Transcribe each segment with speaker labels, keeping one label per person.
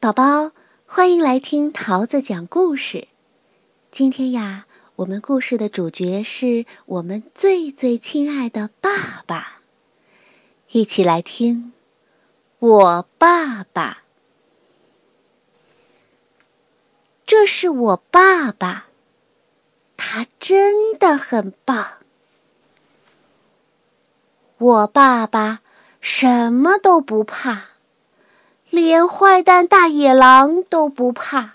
Speaker 1: 宝宝，欢迎来听桃子讲故事。今天呀，我们故事的主角是我们最最亲爱的爸爸。一起来听，我爸爸。这是我爸爸，他真的很棒。我爸爸什么都不怕。连坏蛋大野狼都不怕，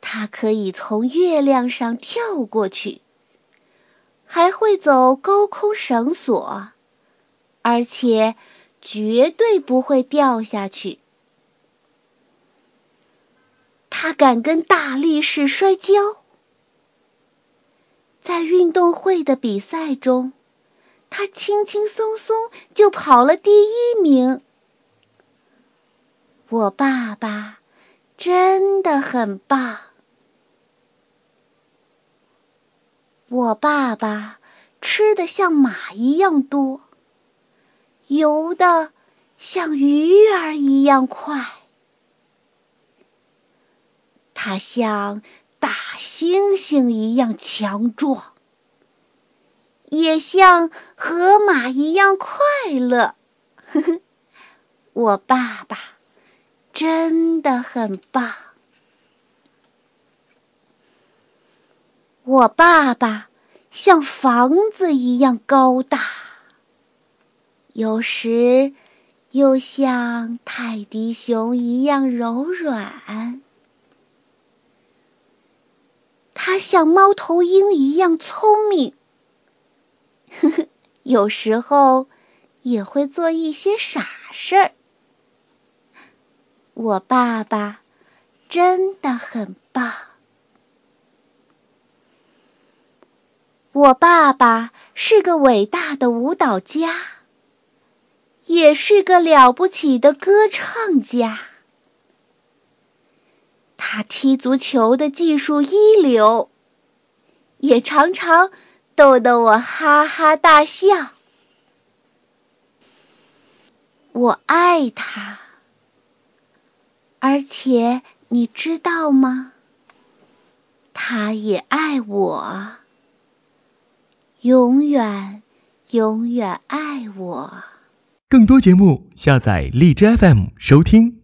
Speaker 1: 它可以从月亮上跳过去，还会走高空绳索，而且绝对不会掉下去。它敢跟大力士摔跤，在运动会的比赛中。他轻轻松松就跑了第一名。我爸爸真的很棒。我爸爸吃的像马一样多，游的像鱼儿一样快。他像大猩猩一样强壮。也像河马一样快乐，呵呵，我爸爸真的很棒。我爸爸像房子一样高大，有时又像泰迪熊一样柔软。他像猫头鹰一样聪明。有时候也会做一些傻事儿。我爸爸真的很棒。我爸爸是个伟大的舞蹈家，也是个了不起的歌唱家。他踢足球的技术一流，也常常。逗得我哈哈大笑。我爱他，而且你知道吗？他也爱我，永远，永远爱我。
Speaker 2: 更多节目，下载荔枝 FM 收听。